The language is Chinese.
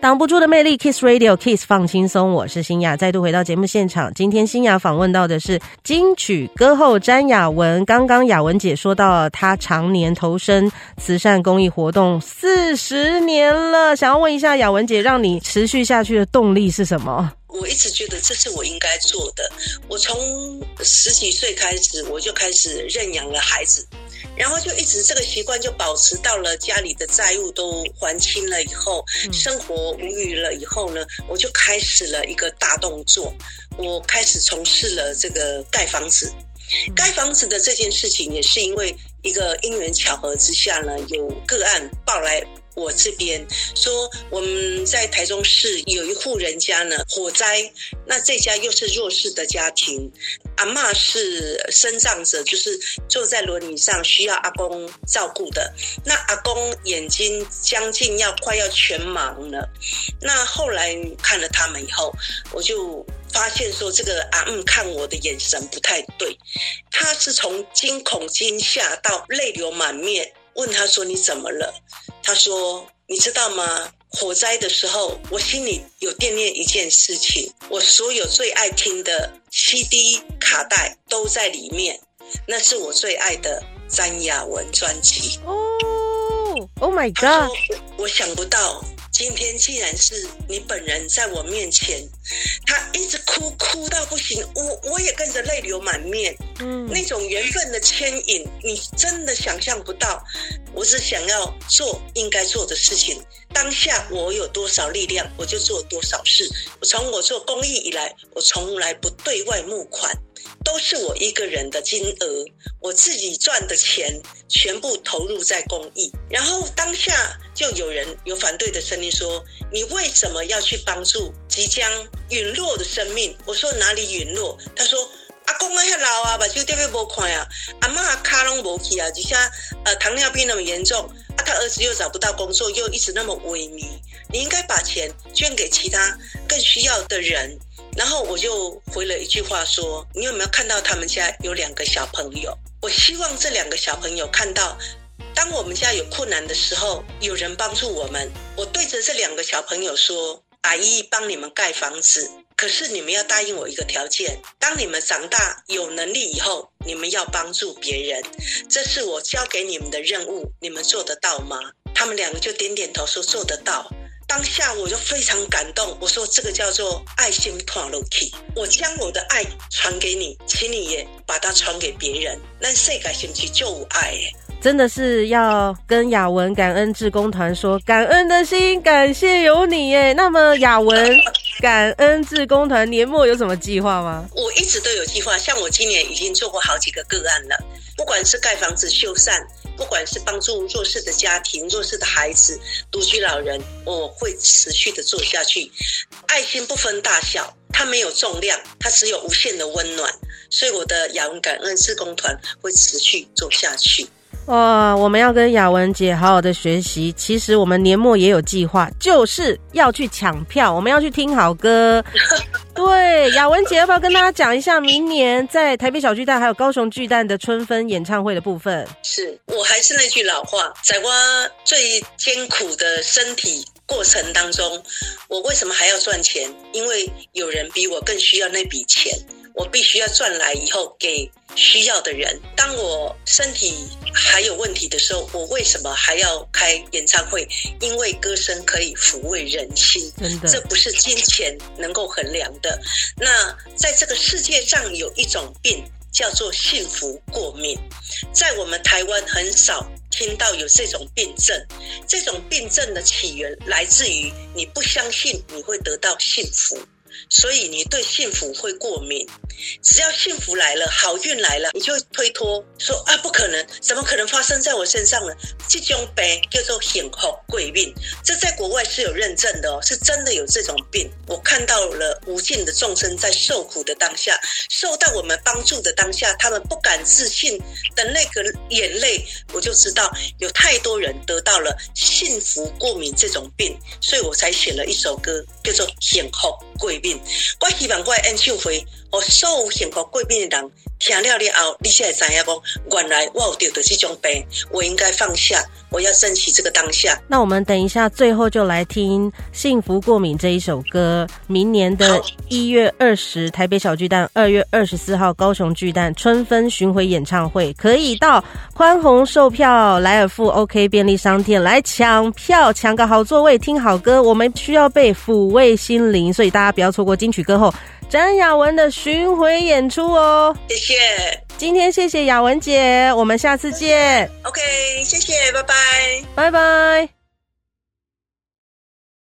挡不住的魅力，Kiss Radio，Kiss 放轻松，我是欣雅，再度回到节目现场。今天欣雅访问到的是金曲歌后詹雅雯。刚刚雅雯姐说到她常年投身慈善公益活动四十年了，想要问一下雅雯姐，让你持续下去的动力是什么？我一直觉得这是我应该做的。我从十几岁开始，我就开始认养了孩子。然后就一直这个习惯就保持到了家里的债务都还清了以后，生活无语了以后呢，我就开始了一个大动作，我开始从事了这个盖房子。盖房子的这件事情也是因为一个因缘巧合之下呢，有个案报来。我这边说，我们在台中市有一户人家呢，火灾，那这家又是弱势的家庭，阿妈是身障者，就是坐在轮椅上需要阿公照顾的。那阿公眼睛将近要快要全盲了，那后来看了他们以后，我就发现说，这个阿嬷看我的眼神不太对，他是从惊恐惊吓到泪流满面。问他说：“你怎么了？”他说：“你知道吗？火灾的时候，我心里有惦念一件事情，我所有最爱听的 CD 卡带都在里面，那是我最爱的詹雅文专辑。”哦，Oh my God！我，我想不到。今天既然是你本人在我面前，他一直哭哭到不行，我我也跟着泪流满面。嗯，那种缘分的牵引，你真的想象不到。我只想要做应该做的事情，当下我有多少力量，我就做多少事。我从我做公益以来，我从来不对外募款。都是我一个人的金额，我自己赚的钱全部投入在公益。然后当下就有人有反对的声音说：“你为什么要去帮助即将陨落的生命？”我说：“哪里陨落？”他说：“阿公啊，还老啊，把就特别无看啊，阿妈卡拢无去啊，底下呃糖尿病那么严重，啊他儿子又找不到工作，又一直那么萎靡，你应该把钱捐给其他更需要的人。”然后我就回了一句话说：“你有没有看到他们家有两个小朋友？我希望这两个小朋友看到，当我们家有困难的时候，有人帮助我们。我对着这两个小朋友说：‘阿姨帮你们盖房子，可是你们要答应我一个条件：当你们长大有能力以后，你们要帮助别人。这是我交给你们的任务，你们做得到吗？’他们两个就点点头说做得到。”当下我就非常感动，我说这个叫做爱心传入去，我将我的爱传给你，请你也把它传给别人。那世界是不是就有爱？真的是要跟雅文感恩志工团说感恩的心，感谢有你耶。那么雅文感恩志工团年末有什么计划吗？我一直都有计划，像我今年已经做过好几个个案了，不管是盖房子、修缮。不管是帮助弱势的家庭、弱势的孩子、独居老人，我会持续的做下去。爱心不分大小，它没有重量，它只有无限的温暖。所以我的雅文感恩志工团会持续做下去。哇，我们要跟雅文姐好好的学习。其实我们年末也有计划，就是要去抢票，我们要去听好歌。对，雅文姐要不要跟大家讲一下，明年在台北小巨蛋还有高雄巨蛋的春分演唱会的部分？是，我还是那句老话，在我最艰苦的身体过程当中，我为什么还要赚钱？因为有人比我更需要那笔钱。我必须要赚来以后给需要的人。当我身体还有问题的时候，我为什么还要开演唱会？因为歌声可以抚慰人心，真的，这不是金钱能够衡量的。那在这个世界上有一种病叫做幸福过敏，在我们台湾很少听到有这种病症。这种病症的起源来自于你不相信你会得到幸福。所以你对幸福会过敏，只要幸福来了，好运来了，你就推脱说啊，不可能，怎么可能发生在我身上呢？这种病叫做幸福贵命，这在国外是有认证的哦，是真的有这种病。我看到了无尽的众生在受苦的当下，受到我们帮助的当下，他们不敢置信的那个眼泪，我就知道有太多人得到了幸福过敏这种病，所以我才写了一首歌，叫做幸福贵命。我希望我的演唱会，我受幸福过敏的人听了了后，你才会知影讲，原来我有得的这种病，我应该放下，我要珍惜这个当下。那我们等一下最后就来听《幸福过敏》这一首歌。明年的一月二十，台北小巨蛋；二月二十四号，高雄巨蛋春分巡回演唱会，可以到宽宏售票、莱尔富 OK 便利商店来抢票，抢个好座位，听好歌。我们需要被抚慰心灵，所以大家不要错过金曲歌后。詹雅文的巡回演出哦，谢谢。今天谢谢雅文姐，我们下次见。OK，谢谢，拜拜，拜拜。